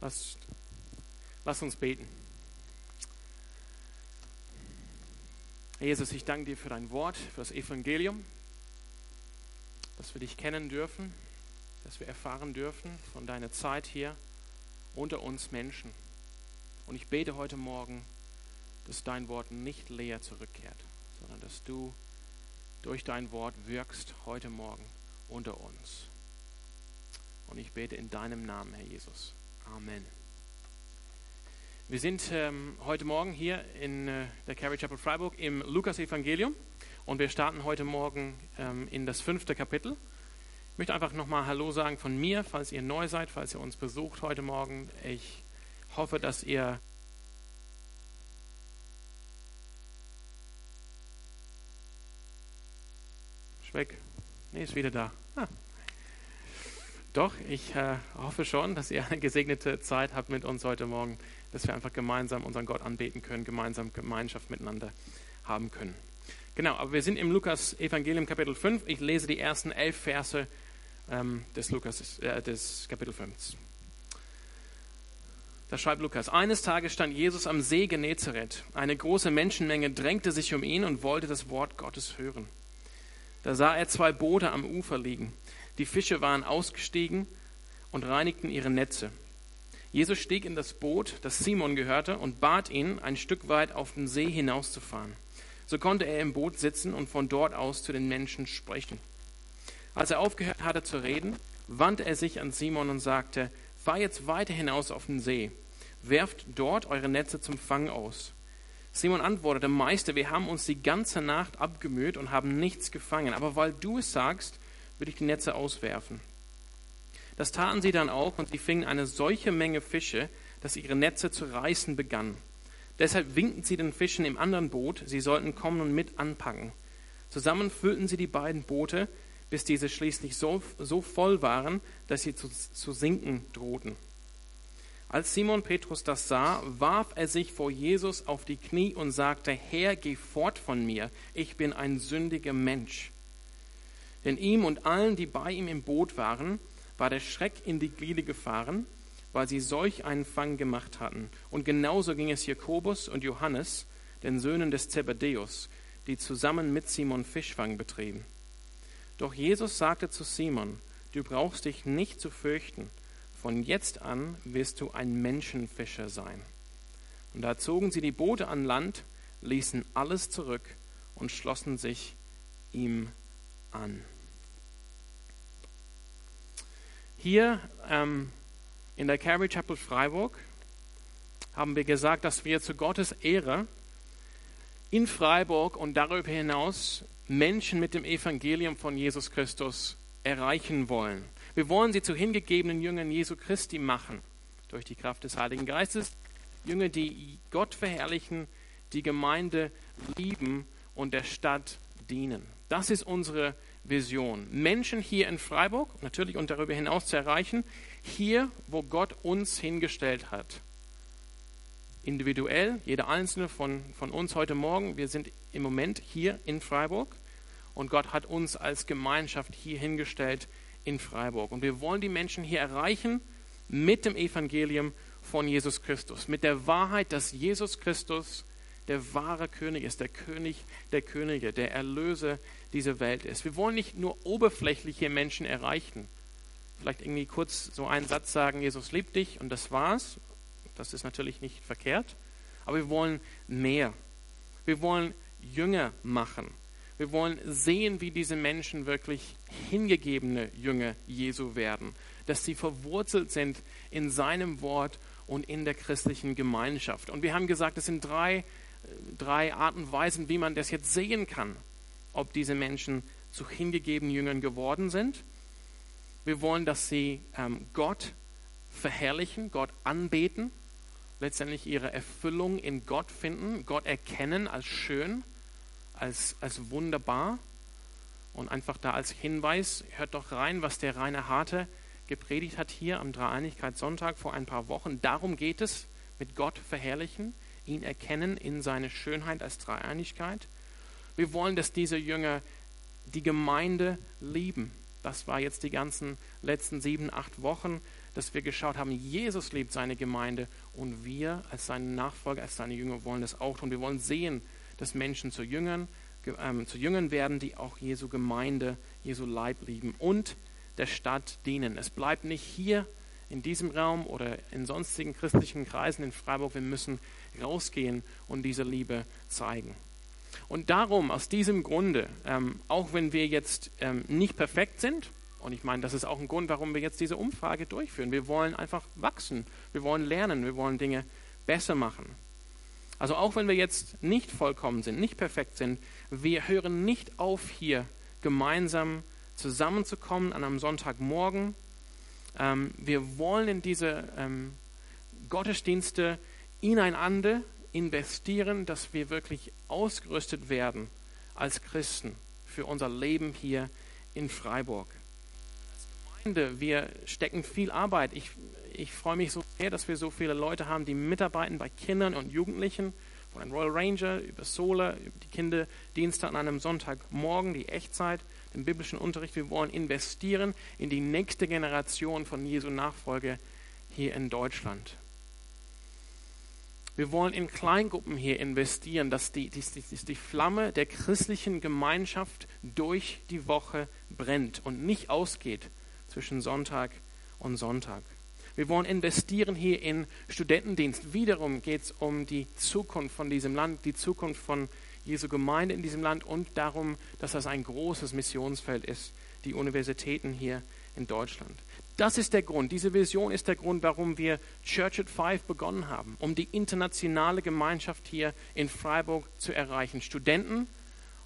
Lass, lass uns beten. Jesus, ich danke dir für dein Wort, für das Evangelium, dass wir dich kennen dürfen, dass wir erfahren dürfen von deiner Zeit hier unter uns Menschen. Und ich bete heute Morgen, dass dein Wort nicht leer zurückkehrt, sondern dass du durch dein Wort wirkst heute Morgen unter uns. Und ich bete in deinem Namen, Herr Jesus. Amen. Wir sind ähm, heute Morgen hier in äh, der Carrie Chapel Freiburg im Lukas-Evangelium und wir starten heute Morgen ähm, in das fünfte Kapitel. Ich möchte einfach nochmal Hallo sagen von mir, falls ihr neu seid, falls ihr uns besucht heute Morgen. Ich hoffe, dass ihr Schweck. Nee, ist wieder da. Ah. Doch, ich äh, hoffe schon, dass ihr eine gesegnete Zeit habt mit uns heute Morgen dass wir einfach gemeinsam unseren Gott anbeten können, gemeinsam Gemeinschaft miteinander haben können. Genau, aber wir sind im Lukas Evangelium Kapitel 5. Ich lese die ersten elf Verse ähm, des, Lukas, äh, des Kapitel 5. Da schreibt Lukas, eines Tages stand Jesus am See Genezareth. Eine große Menschenmenge drängte sich um ihn und wollte das Wort Gottes hören. Da sah er zwei Boote am Ufer liegen. Die Fische waren ausgestiegen und reinigten ihre Netze. Jesus stieg in das Boot, das Simon gehörte, und bat ihn, ein Stück weit auf den See hinauszufahren. So konnte er im Boot sitzen und von dort aus zu den Menschen sprechen. Als er aufgehört hatte zu reden, wandte er sich an Simon und sagte, fahr jetzt weiter hinaus auf den See, werft dort eure Netze zum Fang aus. Simon antwortete, Meister, wir haben uns die ganze Nacht abgemüht und haben nichts gefangen, aber weil du es sagst, würde ich die Netze auswerfen. Das taten sie dann auch und sie fingen eine solche Menge Fische, dass ihre Netze zu reißen begannen. Deshalb winkten sie den Fischen im anderen Boot, sie sollten kommen und mit anpacken. Zusammen füllten sie die beiden Boote, bis diese schließlich so, so voll waren, dass sie zu, zu sinken drohten. Als Simon Petrus das sah, warf er sich vor Jesus auf die Knie und sagte, Herr, geh fort von mir, ich bin ein sündiger Mensch. Denn ihm und allen, die bei ihm im Boot waren, war der Schreck in die Glieder gefahren, weil sie solch einen Fang gemacht hatten. Und genauso ging es Jakobus und Johannes, den Söhnen des Zebedäus, die zusammen mit Simon Fischfang betrieben. Doch Jesus sagte zu Simon, du brauchst dich nicht zu fürchten, von jetzt an wirst du ein Menschenfischer sein. Und da zogen sie die Boote an Land, ließen alles zurück und schlossen sich ihm an. Hier ähm, in der Calvary Chapel Freiburg haben wir gesagt, dass wir zu Gottes Ehre in Freiburg und darüber hinaus Menschen mit dem Evangelium von Jesus Christus erreichen wollen. Wir wollen sie zu hingegebenen Jüngern Jesu Christi machen, durch die Kraft des Heiligen Geistes. Jünger, die Gott verherrlichen, die Gemeinde lieben und der Stadt dienen. Das ist unsere Vision. Menschen hier in Freiburg, natürlich und darüber hinaus zu erreichen, hier, wo Gott uns hingestellt hat. Individuell, jeder einzelne von, von uns heute Morgen, wir sind im Moment hier in Freiburg und Gott hat uns als Gemeinschaft hier hingestellt in Freiburg. Und wir wollen die Menschen hier erreichen mit dem Evangelium von Jesus Christus, mit der Wahrheit, dass Jesus Christus der wahre König ist, der König der Könige, der Erlöser dieser Welt ist. Wir wollen nicht nur oberflächliche Menschen erreichen. Vielleicht irgendwie kurz so einen Satz sagen, Jesus liebt dich und das war's. Das ist natürlich nicht verkehrt. Aber wir wollen mehr. Wir wollen Jünger machen. Wir wollen sehen, wie diese Menschen wirklich hingegebene Jünger Jesu werden. Dass sie verwurzelt sind in seinem Wort und in der christlichen Gemeinschaft. Und wir haben gesagt, es sind drei drei Arten und Weisen, wie man das jetzt sehen kann, ob diese Menschen zu hingegebenen Jüngern geworden sind. Wir wollen, dass sie ähm, Gott verherrlichen, Gott anbeten, letztendlich ihre Erfüllung in Gott finden, Gott erkennen als schön, als, als wunderbar. Und einfach da als Hinweis, hört doch rein, was der Rainer Harte gepredigt hat hier am Dreieinigkeitssonntag vor ein paar Wochen. Darum geht es, mit Gott verherrlichen ihn erkennen in seine Schönheit als Dreieinigkeit. Wir wollen, dass diese Jünger die Gemeinde lieben. Das war jetzt die ganzen letzten sieben, acht Wochen dass wir geschaut haben, Jesus liebt seine Gemeinde und wir als seine Nachfolger, als seine Jünger wollen das auch tun. Wir wollen sehen, dass Menschen zu Jüngern, ähm, zu Jüngern werden, die auch Jesu Gemeinde, Jesu Leib lieben und der Stadt dienen. Es bleibt nicht hier in diesem Raum oder in sonstigen christlichen Kreisen in Freiburg. Wir müssen rausgehen und diese Liebe zeigen. Und darum, aus diesem Grunde, ähm, auch wenn wir jetzt ähm, nicht perfekt sind, und ich meine, das ist auch ein Grund, warum wir jetzt diese Umfrage durchführen. Wir wollen einfach wachsen, wir wollen lernen, wir wollen Dinge besser machen. Also auch wenn wir jetzt nicht vollkommen sind, nicht perfekt sind, wir hören nicht auf, hier gemeinsam zusammenzukommen an einem Sonntagmorgen. Ähm, wir wollen in diese ähm, Gottesdienste ineinander investieren, dass wir wirklich ausgerüstet werden als Christen für unser Leben hier in Freiburg. Gemeinde, wir stecken viel Arbeit. Ich, ich freue mich so sehr, dass wir so viele Leute haben, die mitarbeiten bei Kindern und Jugendlichen, von den Royal Ranger über Solar, über die Kinderdienste an einem Sonntagmorgen, die Echtzeit, den biblischen Unterricht. Wir wollen investieren in die nächste Generation von Jesu Nachfolge hier in Deutschland. Wir wollen in Kleingruppen hier investieren, dass die, die, die, die Flamme der christlichen Gemeinschaft durch die Woche brennt und nicht ausgeht zwischen Sonntag und Sonntag. Wir wollen investieren hier in Studentendienst. Wiederum geht es um die Zukunft von diesem Land, die Zukunft von Jesu Gemeinde in diesem Land und darum, dass das ein großes Missionsfeld ist, die Universitäten hier in Deutschland. Das ist der Grund, diese Vision ist der Grund, warum wir Church at Five begonnen haben, um die internationale Gemeinschaft hier in Freiburg zu erreichen. Studenten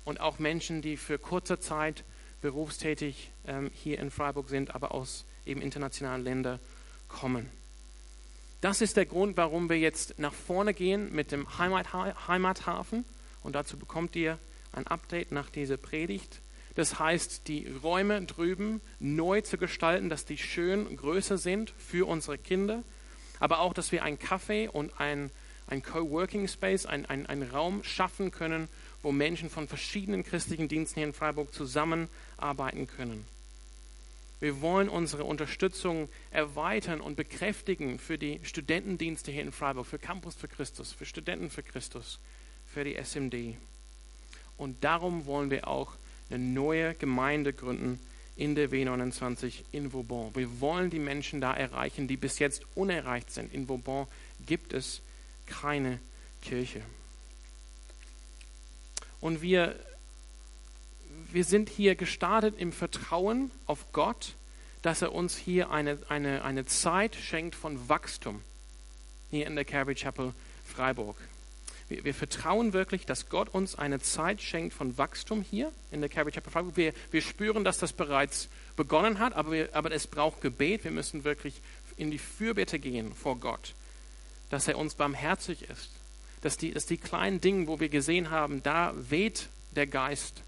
und auch Menschen, die für kurze Zeit berufstätig ähm, hier in Freiburg sind, aber aus eben internationalen Ländern kommen. Das ist der Grund, warum wir jetzt nach vorne gehen mit dem Heimat, Heimathafen. Und dazu bekommt ihr ein Update nach dieser Predigt. Das heißt, die Räume drüben neu zu gestalten, dass die schön größer sind für unsere Kinder, aber auch, dass wir ein Café und ein, ein Coworking Space, ein, ein, ein Raum schaffen können, wo Menschen von verschiedenen christlichen Diensten hier in Freiburg zusammenarbeiten können. Wir wollen unsere Unterstützung erweitern und bekräftigen für die Studentendienste hier in Freiburg, für Campus für Christus, für Studenten für Christus, für die SMD. Und darum wollen wir auch eine neue Gemeinde gründen in der W29 in Vauban. Wir wollen die Menschen da erreichen, die bis jetzt unerreicht sind. In Vauban gibt es keine Kirche. Und wir, wir sind hier gestartet im Vertrauen auf Gott, dass er uns hier eine, eine, eine Zeit schenkt von Wachstum hier in der Calvary Chapel Freiburg. Wir, wir, vertrauen wirklich, dass Gott uns eine Zeit schenkt von Wachstum hier in der Calvary Chapel Freiburg. Wir, wir spüren, dass das bereits begonnen hat, aber, wir, aber es braucht Gebet. Wir müssen wirklich in die Fürbitte gehen vor Gott, dass er uns barmherzig ist, dass die, dass die kleinen Dinge, wo wir gesehen haben, da weht der Geist,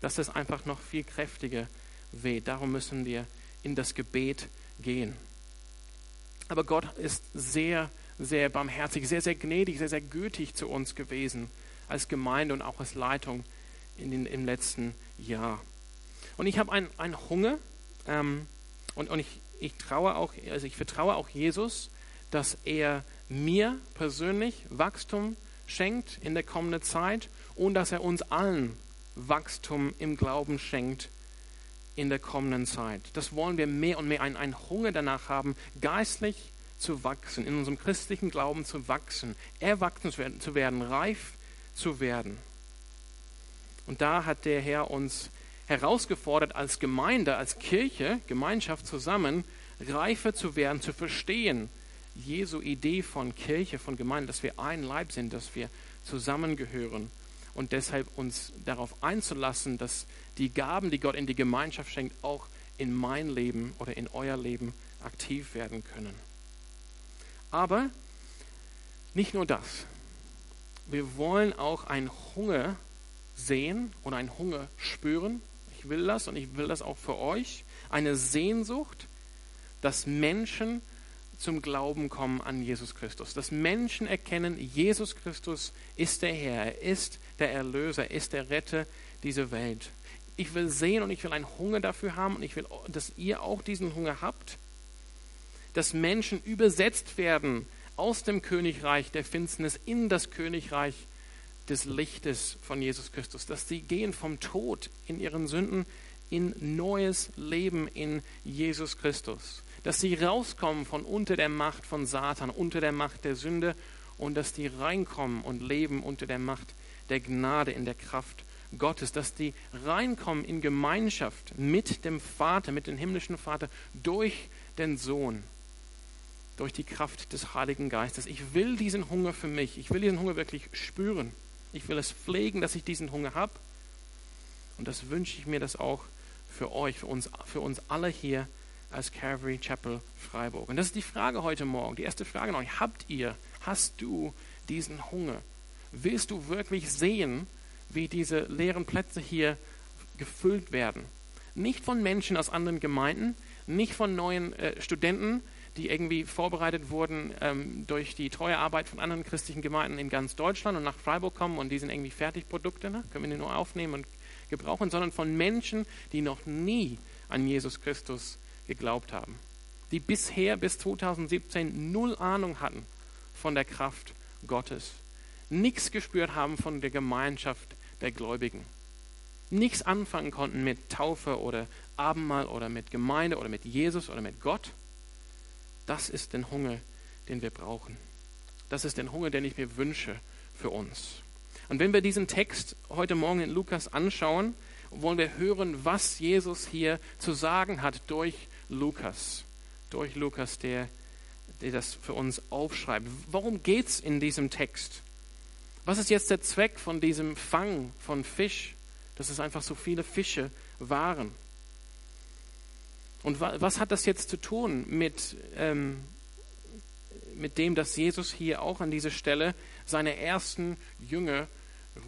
dass es einfach noch viel kräftiger weht. Darum müssen wir in das Gebet gehen. Aber Gott ist sehr, sehr barmherzig, sehr, sehr gnädig, sehr, sehr gütig zu uns gewesen als Gemeinde und auch als Leitung in den, im letzten Jahr. Und ich habe einen, einen Hunger ähm, und, und ich, ich traue auch, also ich vertraue auch Jesus, dass er mir persönlich Wachstum schenkt in der kommenden Zeit und dass er uns allen Wachstum im Glauben schenkt in der kommenden Zeit. Das wollen wir mehr und mehr, einen, einen Hunger danach haben, geistlich zu wachsen, in unserem christlichen Glauben zu wachsen, erwachsen zu werden, zu werden reif zu werden. Und da hat der Herr uns herausgefordert, als Gemeinde, als Kirche, Gemeinschaft zusammen, reifer zu werden, zu verstehen, Jesu Idee von Kirche, von Gemeinde, dass wir ein Leib sind, dass wir zusammengehören und deshalb uns darauf einzulassen, dass die Gaben, die Gott in die Gemeinschaft schenkt, auch in mein Leben oder in euer Leben aktiv werden können. Aber nicht nur das. Wir wollen auch einen Hunger sehen und einen Hunger spüren. Ich will das und ich will das auch für euch. Eine Sehnsucht, dass Menschen zum Glauben kommen an Jesus Christus. Dass Menschen erkennen, Jesus Christus ist der Herr, er ist der Erlöser, er ist der Retter dieser Welt. Ich will sehen und ich will einen Hunger dafür haben und ich will, dass ihr auch diesen Hunger habt, dass Menschen übersetzt werden aus dem Königreich der Finsternis in das Königreich des Lichtes von Jesus Christus, dass sie gehen vom Tod in ihren Sünden in neues Leben in Jesus Christus, dass sie rauskommen von unter der Macht von Satan, unter der Macht der Sünde und dass die reinkommen und leben unter der Macht der Gnade in der Kraft Gottes, dass die reinkommen in Gemeinschaft mit dem Vater, mit dem himmlischen Vater durch den Sohn, durch die Kraft des Heiligen Geistes. Ich will diesen Hunger für mich, ich will diesen Hunger wirklich spüren. Ich will es pflegen, dass ich diesen Hunger habe. Und das wünsche ich mir das auch für euch, für uns, für uns alle hier als Calvary Chapel Freiburg. Und das ist die Frage heute Morgen. Die erste Frage an euch. Habt ihr, hast du diesen Hunger? Willst du wirklich sehen, wie diese leeren Plätze hier gefüllt werden? Nicht von Menschen aus anderen Gemeinden, nicht von neuen äh, Studenten, die irgendwie vorbereitet wurden ähm, durch die treue Arbeit von anderen christlichen Gemeinden in ganz Deutschland und nach Freiburg kommen und die sind irgendwie Fertigprodukte, ne? können wir die nur aufnehmen und gebrauchen, sondern von Menschen, die noch nie an Jesus Christus geglaubt haben, die bisher bis 2017 null Ahnung hatten von der Kraft Gottes, nichts gespürt haben von der Gemeinschaft der Gläubigen, nichts anfangen konnten mit Taufe oder Abendmahl oder mit Gemeinde oder mit Jesus oder mit Gott das ist der Hunger, den wir brauchen. Das ist der Hunger, den ich mir wünsche für uns. Und wenn wir diesen Text heute Morgen in Lukas anschauen, wollen wir hören, was Jesus hier zu sagen hat durch Lukas. Durch Lukas, der, der das für uns aufschreibt. Worum geht es in diesem Text? Was ist jetzt der Zweck von diesem Fang von Fisch, dass es einfach so viele Fische waren? Und was hat das jetzt zu tun mit, ähm, mit dem, dass Jesus hier auch an dieser Stelle seine ersten Jünger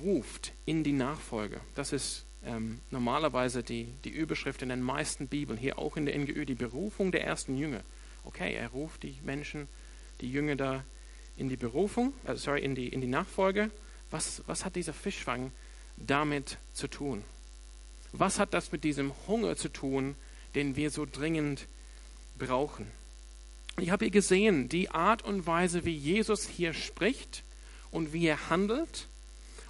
ruft in die Nachfolge? Das ist ähm, normalerweise die, die Überschrift in den meisten Bibeln, hier auch in der NGÜ, die Berufung der ersten Jünger. Okay, er ruft die Menschen, die Jünger da in die Berufung, äh, sorry, in die, in die Nachfolge. Was, was hat dieser Fischfang damit zu tun? Was hat das mit diesem Hunger zu tun, den wir so dringend brauchen. Ich habe hier gesehen, die Art und Weise, wie Jesus hier spricht und wie er handelt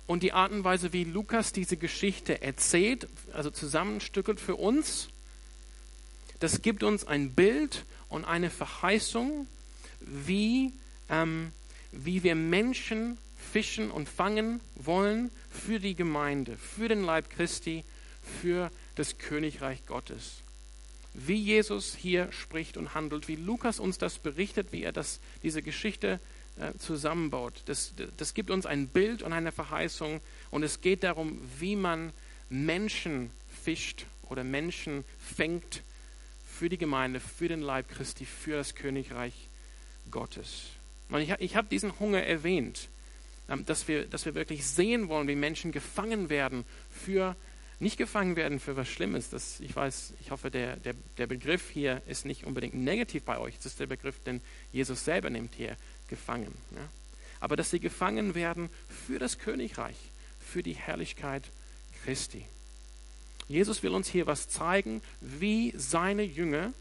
und die Art und Weise, wie Lukas diese Geschichte erzählt, also zusammenstückelt für uns, das gibt uns ein Bild und eine Verheißung, wie, ähm, wie wir Menschen fischen und fangen wollen für die Gemeinde, für den Leib Christi, für das Königreich Gottes wie Jesus hier spricht und handelt, wie Lukas uns das berichtet, wie er das, diese Geschichte äh, zusammenbaut. Das, das gibt uns ein Bild und eine Verheißung und es geht darum, wie man Menschen fischt oder Menschen fängt für die Gemeinde, für den Leib Christi, für das Königreich Gottes. Und ich, ich habe diesen Hunger erwähnt, ähm, dass, wir, dass wir wirklich sehen wollen, wie Menschen gefangen werden für nicht gefangen werden für was Schlimmes. Das, ich weiß, ich hoffe, der, der, der Begriff hier ist nicht unbedingt negativ bei euch. Das ist der Begriff, den Jesus selber nimmt hier, gefangen. Ja? Aber dass sie gefangen werden für das Königreich, für die Herrlichkeit Christi. Jesus will uns hier was zeigen, wie seine Jünger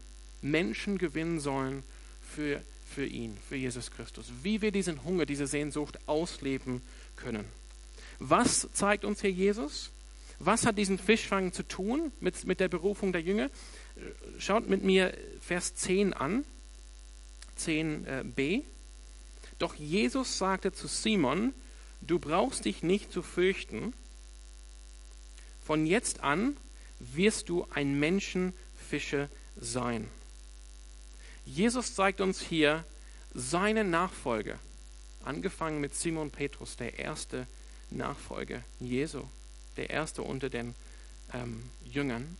Menschen gewinnen sollen für, für ihn, für Jesus Christus. Wie wir diesen Hunger, diese Sehnsucht ausleben können. Was zeigt uns hier Jesus? Was hat diesen Fischfang zu tun mit, mit der Berufung der Jünger? Schaut mit mir Vers 10 an, 10b. Äh, Doch Jesus sagte zu Simon, du brauchst dich nicht zu fürchten. Von jetzt an wirst du ein Menschenfischer sein. Jesus zeigt uns hier seine Nachfolge, angefangen mit Simon Petrus, der erste Nachfolger Jesu der erste unter den ähm, Jüngern.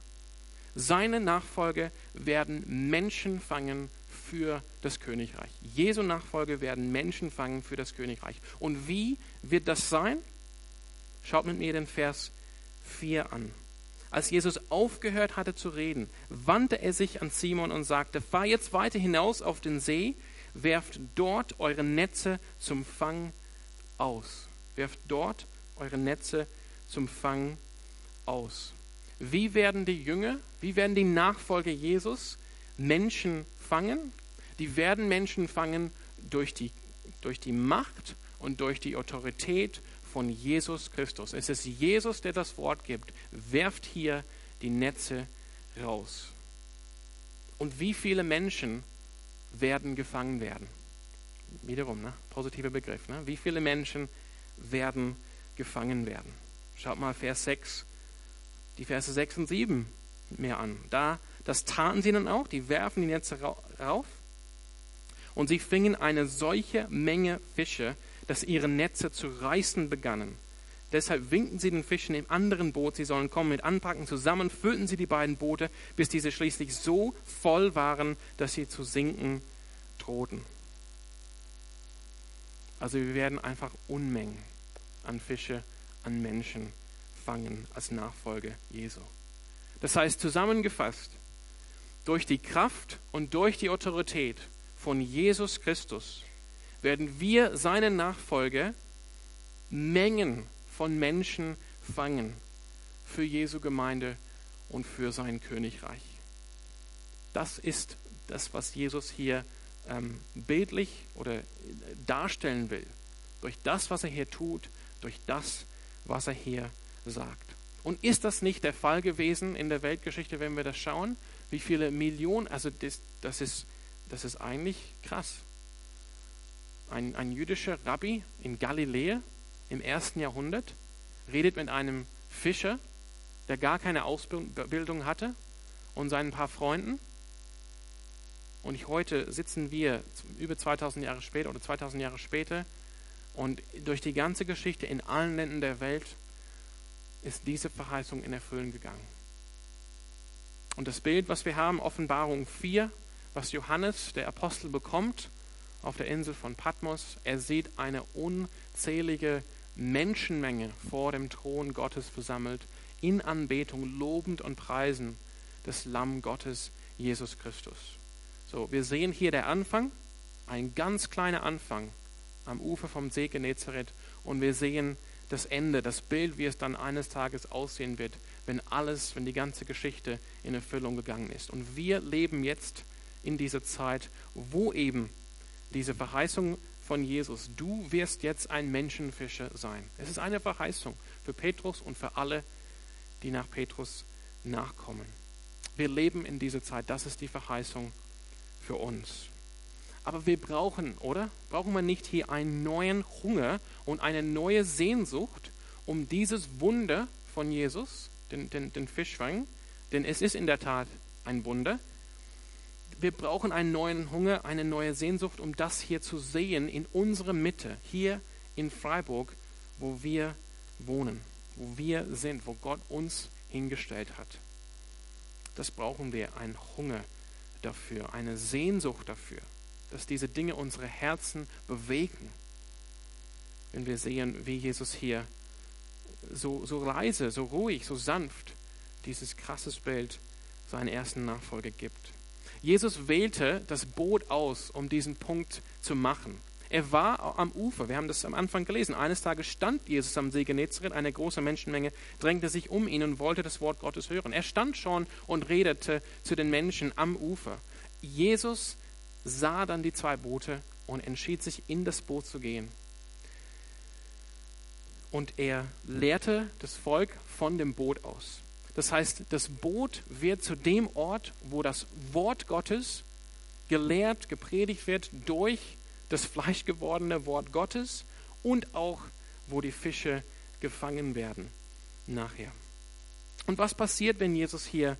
Seine Nachfolger werden Menschen fangen für das Königreich. Jesu Nachfolger werden Menschen fangen für das Königreich. Und wie wird das sein? Schaut mit mir den Vers 4 an. Als Jesus aufgehört hatte zu reden, wandte er sich an Simon und sagte, fahr jetzt weiter hinaus auf den See, werft dort eure Netze zum Fang aus. Werft dort eure Netze zum zum Fang aus. Wie werden die Jünger, wie werden die Nachfolger Jesus Menschen fangen? Die werden Menschen fangen durch die, durch die Macht und durch die Autorität von Jesus Christus. Es ist Jesus, der das Wort gibt. Werft hier die Netze raus. Und wie viele Menschen werden gefangen werden? Wiederum, ne? positiver Begriff. Ne? Wie viele Menschen werden gefangen werden? Schaut mal Vers 6, die Verse 6 und 7 mehr an. Da, das taten sie dann auch, die werfen die Netze rauf und sie fingen eine solche Menge Fische, dass ihre Netze zu reißen begannen. Deshalb winkten sie den Fischen im anderen Boot, sie sollen kommen mit anpacken. Zusammen füllten sie die beiden Boote, bis diese schließlich so voll waren, dass sie zu sinken drohten. Also wir werden einfach Unmengen an Fische, an Menschen fangen als Nachfolge Jesu. Das heißt zusammengefasst, durch die Kraft und durch die Autorität von Jesus Christus werden wir seine Nachfolge Mengen von Menschen fangen für Jesu Gemeinde und für sein Königreich. Das ist das, was Jesus hier ähm, bildlich oder darstellen will. Durch das, was er hier tut, durch das, was er hier sagt. Und ist das nicht der Fall gewesen in der Weltgeschichte, wenn wir das schauen? Wie viele Millionen, also das, das, ist, das ist eigentlich krass ein, ein jüdischer Rabbi in Galiläa im ersten Jahrhundert redet mit einem Fischer, der gar keine Ausbildung hatte, und seinen paar Freunden. Und heute sitzen wir über 2000 Jahre später oder 2000 Jahre später und durch die ganze Geschichte in allen Ländern der Welt ist diese Verheißung in Erfüllung gegangen. Und das Bild, was wir haben, Offenbarung 4, was Johannes, der Apostel, bekommt, auf der Insel von Patmos. Er sieht eine unzählige Menschenmenge vor dem Thron Gottes versammelt, in Anbetung, lobend und preisen des Lamm Gottes, Jesus Christus. So, wir sehen hier der Anfang, ein ganz kleiner Anfang am Ufer vom See Genezareth und wir sehen das Ende, das Bild, wie es dann eines Tages aussehen wird, wenn alles, wenn die ganze Geschichte in Erfüllung gegangen ist. Und wir leben jetzt in dieser Zeit, wo eben diese Verheißung von Jesus, du wirst jetzt ein Menschenfischer sein. Es ist eine Verheißung für Petrus und für alle, die nach Petrus nachkommen. Wir leben in dieser Zeit, das ist die Verheißung für uns. Aber wir brauchen, oder? Brauchen wir nicht hier einen neuen Hunger und eine neue Sehnsucht, um dieses Wunder von Jesus, den, den, den Fischfang, denn es ist in der Tat ein Wunder, wir brauchen einen neuen Hunger, eine neue Sehnsucht, um das hier zu sehen in unserer Mitte, hier in Freiburg, wo wir wohnen, wo wir sind, wo Gott uns hingestellt hat. Das brauchen wir, einen Hunger dafür, eine Sehnsucht dafür, dass diese Dinge unsere Herzen bewegen. Wenn wir sehen, wie Jesus hier so, so leise, so ruhig, so sanft dieses krasses Bild seinen ersten Nachfolger gibt. Jesus wählte das Boot aus, um diesen Punkt zu machen. Er war am Ufer, wir haben das am Anfang gelesen. Eines Tages stand Jesus am See Genezareth, eine große Menschenmenge drängte sich um ihn und wollte das Wort Gottes hören. Er stand schon und redete zu den Menschen am Ufer. Jesus sah dann die zwei Boote und entschied sich, in das Boot zu gehen. Und er lehrte das Volk von dem Boot aus. Das heißt, das Boot wird zu dem Ort, wo das Wort Gottes gelehrt, gepredigt wird durch das fleischgewordene Wort Gottes und auch, wo die Fische gefangen werden nachher. Und was passiert, wenn Jesus hier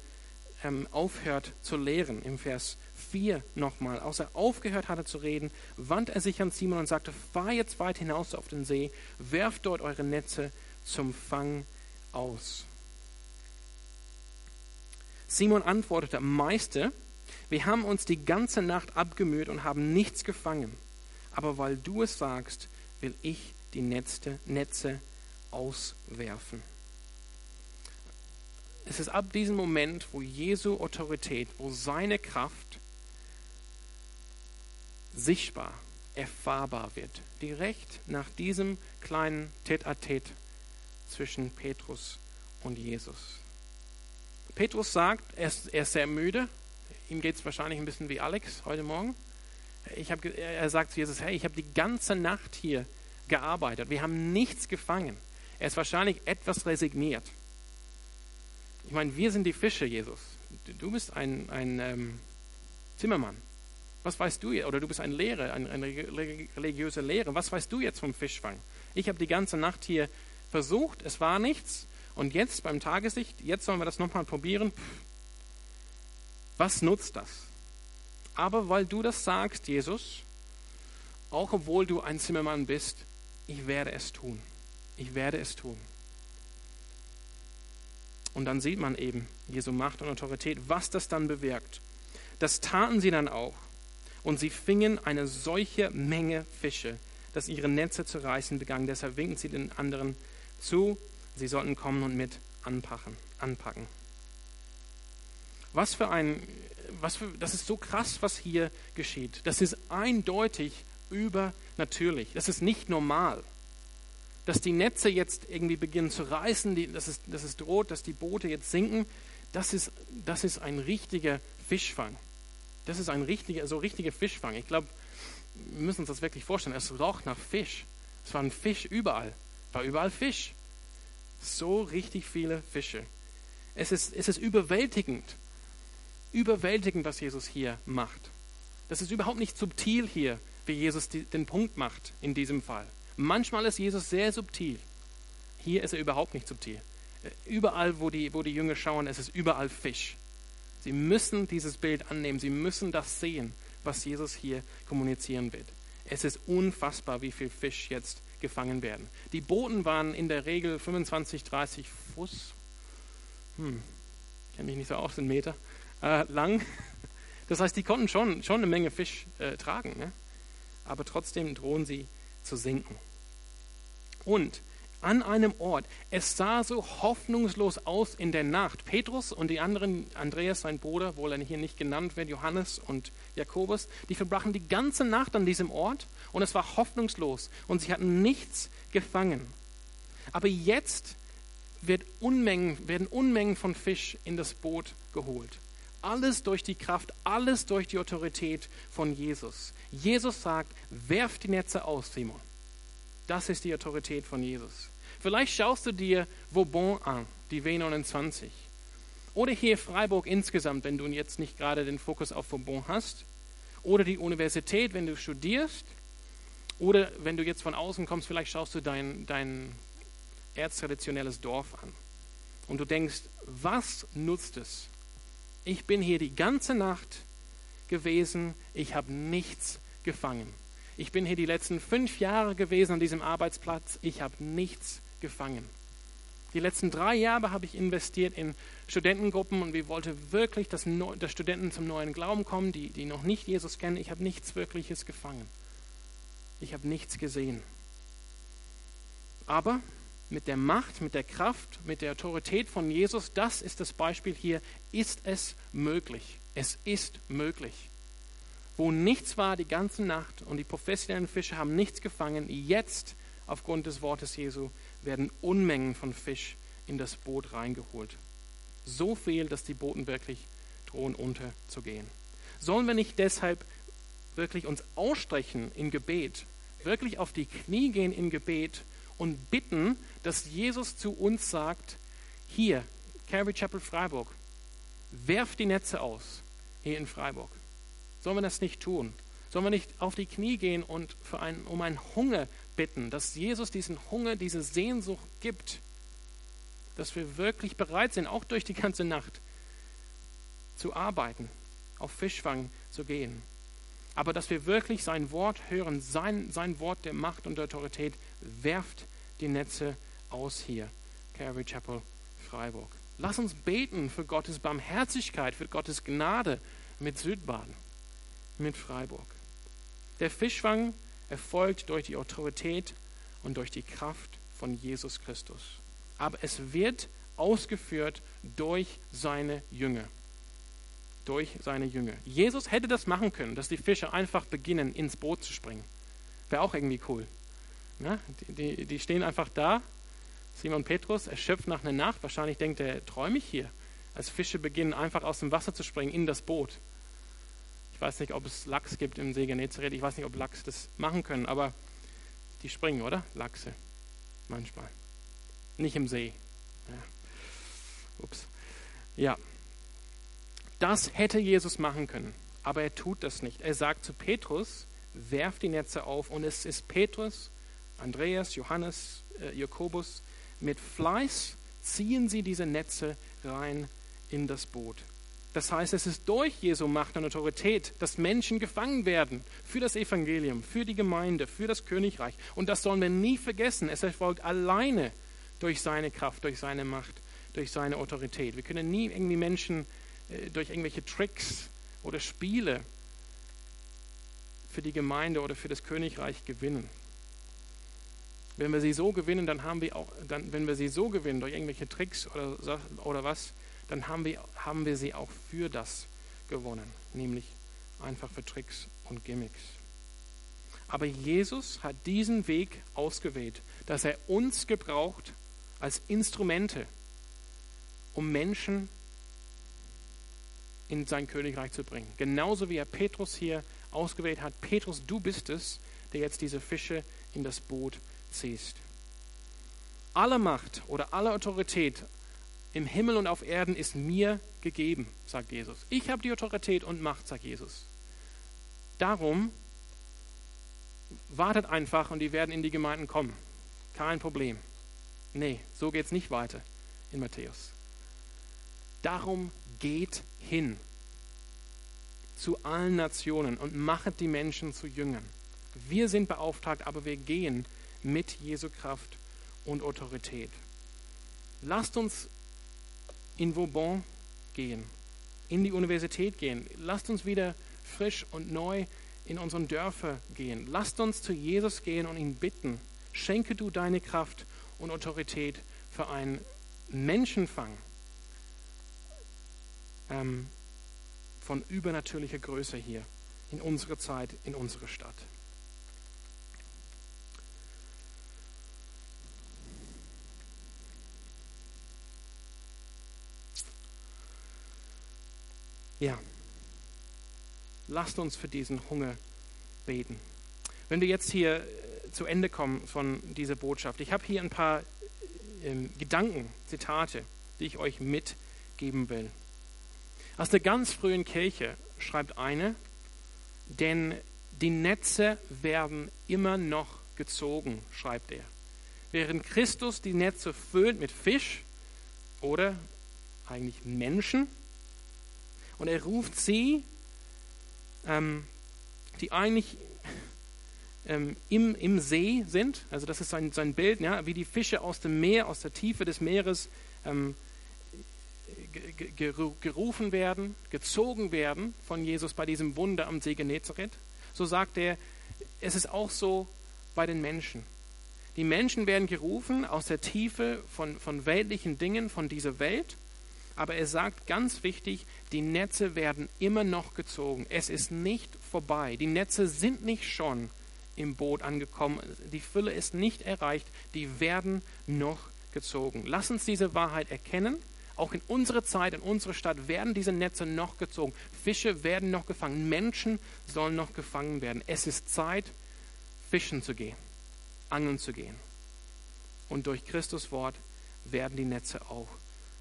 ähm, aufhört zu lehren? Im Vers 4 nochmal. Als er aufgehört hatte zu reden, wandte er sich an Simon und sagte, fahr jetzt weit hinaus auf den See, werft dort eure Netze zum Fang aus. Simon antwortete, Meister, wir haben uns die ganze Nacht abgemüht und haben nichts gefangen. Aber weil du es sagst, will ich die Netze, Netze auswerfen. Es ist ab diesem Moment, wo Jesu Autorität, wo seine Kraft sichtbar, erfahrbar wird. Direkt nach diesem kleinen Tete-a-Tete zwischen Petrus und Jesus. Petrus sagt, er ist, er ist sehr müde. Ihm geht es wahrscheinlich ein bisschen wie Alex heute Morgen. Ich hab, er sagt zu Jesus, hey, ich habe die ganze Nacht hier gearbeitet. Wir haben nichts gefangen. Er ist wahrscheinlich etwas resigniert. Ich meine, wir sind die Fische, Jesus. Du bist ein, ein ähm, Zimmermann. Was weißt du jetzt? Oder du bist ein Lehrer, ein, eine religiöse Lehrer. Was weißt du jetzt vom Fischfang? Ich habe die ganze Nacht hier versucht, es war nichts. Und jetzt beim Tageslicht, jetzt sollen wir das nochmal probieren. Was nutzt das? Aber weil du das sagst, Jesus, auch obwohl du ein Zimmermann bist, ich werde es tun. Ich werde es tun. Und dann sieht man eben Jesu Macht und Autorität, was das dann bewirkt. Das taten sie dann auch. Und sie fingen eine solche Menge Fische, dass ihre Netze zu reißen begannen. Deshalb winken sie den anderen zu, sie sollten kommen und mit anpacken. anpacken. Was für ein, was für, das ist so krass, was hier geschieht. Das ist eindeutig übernatürlich. Das ist nicht normal. Dass die Netze jetzt irgendwie beginnen zu reißen, die, dass, es, dass es droht, dass die Boote jetzt sinken, das ist, das ist ein richtiger Fischfang. Das ist ein richtiger, so richtiger Fischfang. Ich glaube, wir müssen uns das wirklich vorstellen. Es roch nach Fisch. Es war ein Fisch überall. War überall Fisch. So richtig viele Fische. Es ist, es ist überwältigend. Überwältigend, was Jesus hier macht. Das ist überhaupt nicht subtil hier, wie Jesus die, den Punkt macht in diesem Fall. Manchmal ist Jesus sehr subtil. Hier ist er überhaupt nicht subtil. Überall, wo die, wo die Jünger schauen, es ist überall Fisch. Sie müssen dieses Bild annehmen. Sie müssen das sehen, was Jesus hier kommunizieren wird. Es ist unfassbar, wie viel Fisch jetzt gefangen werden. Die Booten waren in der Regel 25, 30 Fuß, hm, kenne mich nicht so aus, in Meter, äh, lang. Das heißt, die konnten schon, schon eine Menge Fisch äh, tragen, ne? aber trotzdem drohen sie zu sinken. Und an einem Ort. Es sah so hoffnungslos aus in der Nacht. Petrus und die anderen, Andreas, sein Bruder, obwohl er hier nicht genannt wird, Johannes und Jakobus, die verbrachen die ganze Nacht an diesem Ort und es war hoffnungslos und sie hatten nichts gefangen. Aber jetzt wird Unmengen, werden Unmengen von Fisch in das Boot geholt. Alles durch die Kraft, alles durch die Autorität von Jesus. Jesus sagt, werft die Netze aus, Simon. Das ist die Autorität von Jesus. Vielleicht schaust du dir Vauban an, die W29. Oder hier Freiburg insgesamt, wenn du jetzt nicht gerade den Fokus auf Vauban hast. Oder die Universität, wenn du studierst. Oder wenn du jetzt von außen kommst, vielleicht schaust du dein, dein erztraditionelles Dorf an. Und du denkst, was nutzt es? Ich bin hier die ganze Nacht gewesen, ich habe nichts gefangen. Ich bin hier die letzten fünf Jahre gewesen an diesem Arbeitsplatz. Ich habe nichts gefangen. Die letzten drei Jahre habe ich investiert in Studentengruppen und wir wollten wirklich, dass, dass Studenten zum neuen Glauben kommen, die, die noch nicht Jesus kennen. Ich habe nichts Wirkliches gefangen. Ich habe nichts gesehen. Aber mit der Macht, mit der Kraft, mit der Autorität von Jesus, das ist das Beispiel hier, ist es möglich. Es ist möglich wo nichts war die ganze Nacht und die professionellen Fischer haben nichts gefangen, jetzt aufgrund des Wortes Jesu werden Unmengen von Fisch in das Boot reingeholt. So viel, dass die Booten wirklich drohen unterzugehen. Sollen wir nicht deshalb wirklich uns ausstrecken in Gebet, wirklich auf die Knie gehen in Gebet und bitten, dass Jesus zu uns sagt, hier, Calvary Chapel Freiburg, werft die Netze aus, hier in Freiburg. Sollen wir das nicht tun? Sollen wir nicht auf die Knie gehen und einen, um einen Hunger bitten, dass Jesus diesen Hunger, diese Sehnsucht gibt, dass wir wirklich bereit sind, auch durch die ganze Nacht zu arbeiten, auf Fischfang zu gehen. Aber dass wir wirklich sein Wort hören, sein, sein Wort der Macht und der Autorität, werft die Netze aus hier, Calvary Chapel Freiburg. Lass uns beten für Gottes Barmherzigkeit, für Gottes Gnade mit Südbaden mit Freiburg. Der Fischfang erfolgt durch die Autorität und durch die Kraft von Jesus Christus. Aber es wird ausgeführt durch seine Jünger. Durch seine Jünger. Jesus hätte das machen können, dass die Fische einfach beginnen, ins Boot zu springen. Wäre auch irgendwie cool. Ja, die, die, die stehen einfach da. Simon Petrus erschöpft nach einer Nacht. Wahrscheinlich denkt er, träume ich hier. Als Fische beginnen, einfach aus dem Wasser zu springen in das Boot. Ich weiß nicht, ob es Lachs gibt im See Genezareth. Ich weiß nicht, ob Lachs das machen können, aber die springen, oder? Lachse. Manchmal. Nicht im See. Ja. Ups. Ja. Das hätte Jesus machen können, aber er tut das nicht. Er sagt zu Petrus, werft die Netze auf und es ist Petrus, Andreas, Johannes, äh, Jakobus, mit Fleiß ziehen sie diese Netze rein in das Boot. Das heißt, es ist durch Jesu Macht und Autorität, dass Menschen gefangen werden für das Evangelium, für die Gemeinde, für das Königreich. Und das sollen wir nie vergessen. Es erfolgt alleine durch seine Kraft, durch seine Macht, durch seine Autorität. Wir können nie irgendwie Menschen äh, durch irgendwelche Tricks oder Spiele für die Gemeinde oder für das Königreich gewinnen. Wenn wir sie so gewinnen, dann haben wir auch, dann, wenn wir sie so gewinnen durch irgendwelche Tricks oder, oder was, dann haben wir, haben wir sie auch für das gewonnen, nämlich einfach für Tricks und Gimmicks. Aber Jesus hat diesen Weg ausgewählt, dass er uns gebraucht als Instrumente, um Menschen in sein Königreich zu bringen. Genauso wie er Petrus hier ausgewählt hat. Petrus, du bist es, der jetzt diese Fische in das Boot ziehst. Alle Macht oder alle Autorität im Himmel und auf Erden ist mir gegeben, sagt Jesus. Ich habe die Autorität und Macht, sagt Jesus. Darum wartet einfach und die werden in die Gemeinden kommen. Kein Problem. Nee, so geht es nicht weiter in Matthäus. Darum geht hin zu allen Nationen und machet die Menschen zu Jüngern. Wir sind beauftragt, aber wir gehen mit Jesu Kraft und Autorität. Lasst uns in Vauban gehen, in die Universität gehen. Lasst uns wieder frisch und neu in unseren Dörfer gehen. Lasst uns zu Jesus gehen und ihn bitten, schenke du deine Kraft und Autorität für einen Menschenfang ähm, von übernatürlicher Größe hier in unsere Zeit, in unsere Stadt. Ja, lasst uns für diesen Hunger beten. Wenn wir jetzt hier äh, zu Ende kommen von dieser Botschaft, ich habe hier ein paar ähm, Gedanken, Zitate, die ich euch mitgeben will. Aus der ganz frühen Kirche schreibt eine, denn die Netze werden immer noch gezogen, schreibt er. Während Christus die Netze füllt mit Fisch oder eigentlich Menschen, und er ruft sie, ähm, die eigentlich ähm, im, im See sind, also das ist sein, sein Bild, ja, wie die Fische aus dem Meer, aus der Tiefe des Meeres ähm, gerufen werden, gezogen werden von Jesus bei diesem Wunder am See Genezareth. So sagt er, es ist auch so bei den Menschen. Die Menschen werden gerufen aus der Tiefe von, von weltlichen Dingen, von dieser Welt aber er sagt ganz wichtig, die Netze werden immer noch gezogen. Es ist nicht vorbei. Die Netze sind nicht schon im Boot angekommen. Die Fülle ist nicht erreicht. Die werden noch gezogen. Lass uns diese Wahrheit erkennen. Auch in unserer Zeit, in unserer Stadt werden diese Netze noch gezogen. Fische werden noch gefangen. Menschen sollen noch gefangen werden. Es ist Zeit, fischen zu gehen, angeln zu gehen. Und durch Christus Wort werden die Netze auch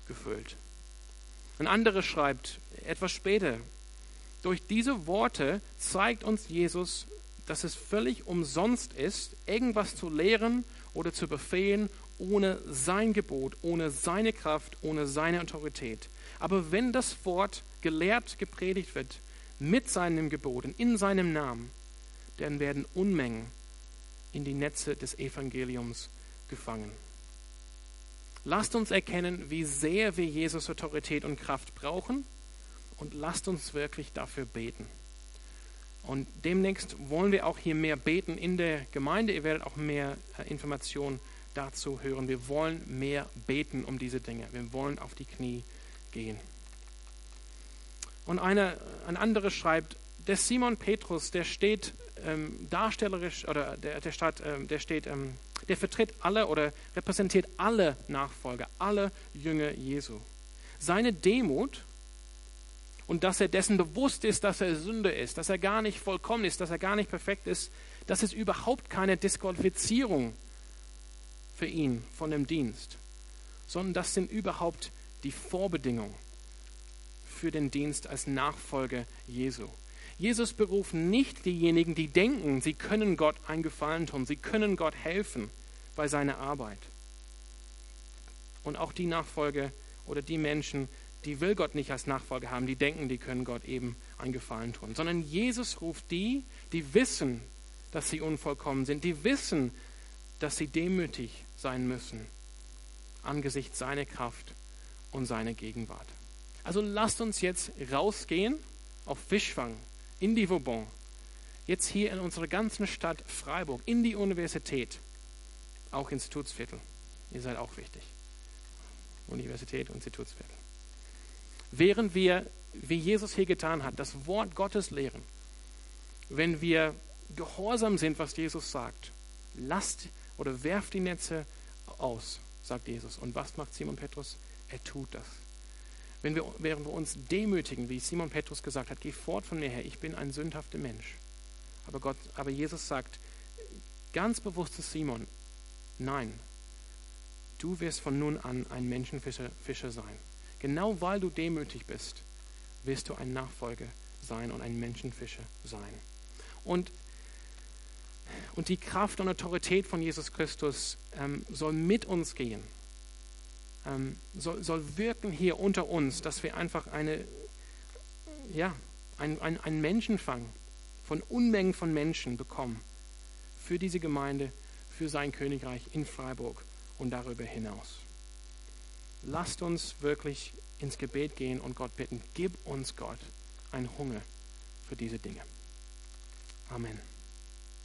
gefüllt. Ein anderer schreibt etwas später, durch diese Worte zeigt uns Jesus, dass es völlig umsonst ist, irgendwas zu lehren oder zu befehlen ohne sein Gebot, ohne seine Kraft, ohne seine Autorität. Aber wenn das Wort gelehrt, gepredigt wird, mit seinem Gebot und in seinem Namen, dann werden Unmengen in die Netze des Evangeliums gefangen. Lasst uns erkennen, wie sehr wir Jesus Autorität und Kraft brauchen und lasst uns wirklich dafür beten. Und demnächst wollen wir auch hier mehr beten in der Gemeinde. Ihr werdet auch mehr äh, Informationen dazu hören. Wir wollen mehr beten um diese Dinge. Wir wollen auf die Knie gehen. Und eine, ein anderer schreibt, der Simon Petrus, der steht ähm, darstellerisch, oder der, der, statt, ähm, der steht ähm, der vertritt alle oder repräsentiert alle Nachfolger, alle Jünger Jesu. Seine Demut und dass er dessen bewusst ist, dass er Sünde ist, dass er gar nicht vollkommen ist, dass er gar nicht perfekt ist, das ist überhaupt keine Disqualifizierung für ihn von dem Dienst, sondern das sind überhaupt die Vorbedingungen für den Dienst als Nachfolger Jesu. Jesus beruft nicht diejenigen, die denken, sie können Gott einen Gefallen tun, sie können Gott helfen bei seiner Arbeit. Und auch die Nachfolger oder die Menschen, die will Gott nicht als Nachfolger haben, die denken, die können Gott eben einen Gefallen tun, sondern Jesus ruft die, die wissen, dass sie unvollkommen sind, die wissen, dass sie demütig sein müssen angesichts seiner Kraft und seiner Gegenwart. Also lasst uns jetzt rausgehen auf Fischfang in die Vauban, jetzt hier in unserer ganzen Stadt Freiburg, in die Universität, auch Institutsviertel. Ihr seid auch wichtig. Universität, Institutsviertel. Während wir, wie Jesus hier getan hat, das Wort Gottes lehren, wenn wir gehorsam sind, was Jesus sagt, lasst oder werft die Netze aus, sagt Jesus. Und was macht Simon Petrus? Er tut das. Wenn wir, während wir uns demütigen, wie Simon Petrus gesagt hat, geh fort von mir her, ich bin ein sündhafter Mensch. Aber, Gott, aber Jesus sagt ganz bewusst zu Simon, nein, du wirst von nun an ein Menschenfischer Fischer sein. Genau weil du demütig bist, wirst du ein Nachfolger sein und ein Menschenfischer sein. Und, und die Kraft und Autorität von Jesus Christus ähm, soll mit uns gehen ähm, soll, soll wirken hier unter uns, dass wir einfach eine, ja, ein, ein, ein Menschenfang von Unmengen von Menschen bekommen für diese Gemeinde, für sein Königreich in Freiburg und darüber hinaus. Lasst uns wirklich ins Gebet gehen und Gott bitten, gib uns Gott einen Hunger für diese Dinge. Amen.